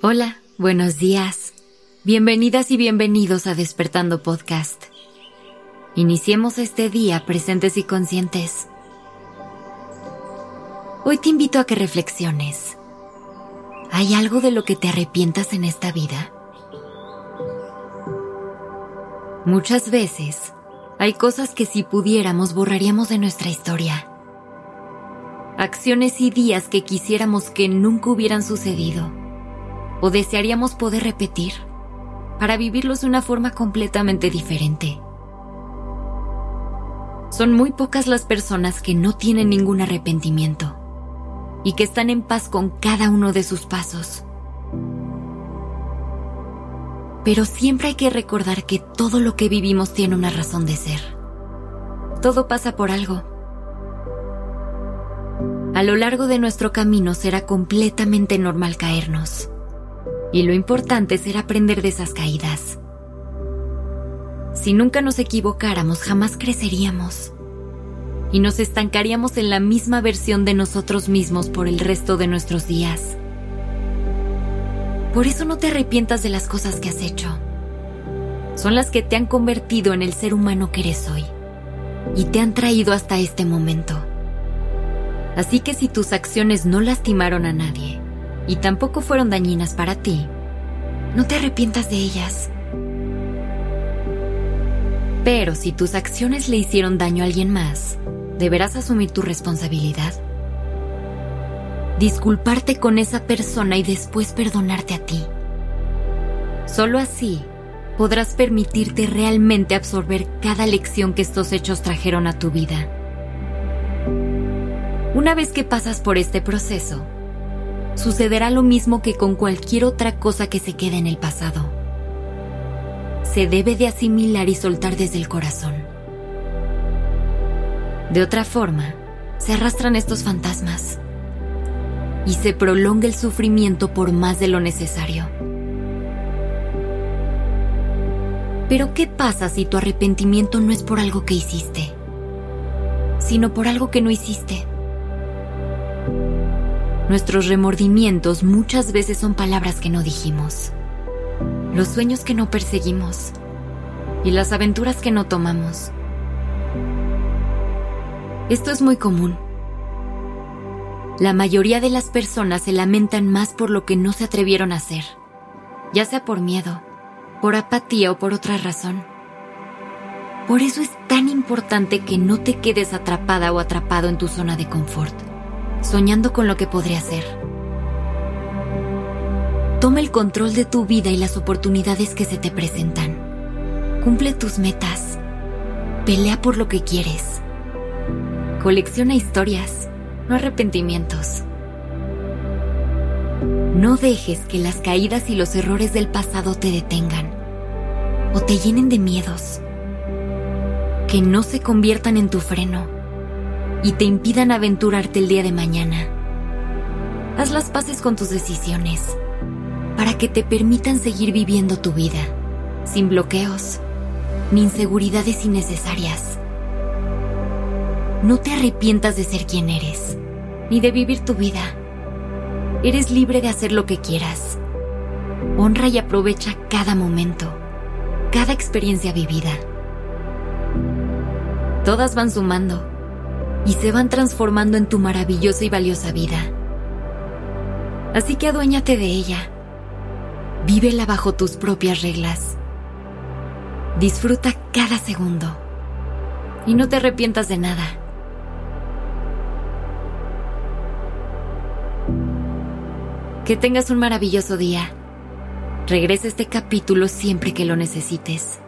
Hola, buenos días. Bienvenidas y bienvenidos a Despertando Podcast. Iniciemos este día presentes y conscientes. Hoy te invito a que reflexiones. ¿Hay algo de lo que te arrepientas en esta vida? Muchas veces hay cosas que si pudiéramos borraríamos de nuestra historia. Acciones y días que quisiéramos que nunca hubieran sucedido o desearíamos poder repetir para vivirlos de una forma completamente diferente. Son muy pocas las personas que no tienen ningún arrepentimiento y que están en paz con cada uno de sus pasos. Pero siempre hay que recordar que todo lo que vivimos tiene una razón de ser. Todo pasa por algo. A lo largo de nuestro camino será completamente normal caernos y lo importante será aprender de esas caídas. Si nunca nos equivocáramos, jamás creceríamos. Y nos estancaríamos en la misma versión de nosotros mismos por el resto de nuestros días. Por eso no te arrepientas de las cosas que has hecho. Son las que te han convertido en el ser humano que eres hoy. Y te han traído hasta este momento. Así que si tus acciones no lastimaron a nadie, y tampoco fueron dañinas para ti, no te arrepientas de ellas. Pero si tus acciones le hicieron daño a alguien más, deberás asumir tu responsabilidad. Disculparte con esa persona y después perdonarte a ti. Solo así podrás permitirte realmente absorber cada lección que estos hechos trajeron a tu vida. Una vez que pasas por este proceso, sucederá lo mismo que con cualquier otra cosa que se quede en el pasado. Se debe de asimilar y soltar desde el corazón. De otra forma, se arrastran estos fantasmas y se prolonga el sufrimiento por más de lo necesario. Pero ¿qué pasa si tu arrepentimiento no es por algo que hiciste, sino por algo que no hiciste? Nuestros remordimientos muchas veces son palabras que no dijimos, los sueños que no perseguimos y las aventuras que no tomamos. Esto es muy común. La mayoría de las personas se lamentan más por lo que no se atrevieron a hacer, ya sea por miedo, por apatía o por otra razón. Por eso es tan importante que no te quedes atrapada o atrapado en tu zona de confort soñando con lo que podría ser. Toma el control de tu vida y las oportunidades que se te presentan. Cumple tus metas. Pelea por lo que quieres. Colecciona historias, no arrepentimientos. No dejes que las caídas y los errores del pasado te detengan o te llenen de miedos. Que no se conviertan en tu freno y te impidan aventurarte el día de mañana. Haz las paces con tus decisiones para que te permitan seguir viviendo tu vida, sin bloqueos ni inseguridades innecesarias. No te arrepientas de ser quien eres, ni de vivir tu vida. Eres libre de hacer lo que quieras. Honra y aprovecha cada momento, cada experiencia vivida. Todas van sumando y se van transformando en tu maravillosa y valiosa vida. Así que aduéñate de ella. Vívela bajo tus propias reglas. Disfruta cada segundo y no te arrepientas de nada. Que tengas un maravilloso día. Regresa este capítulo siempre que lo necesites.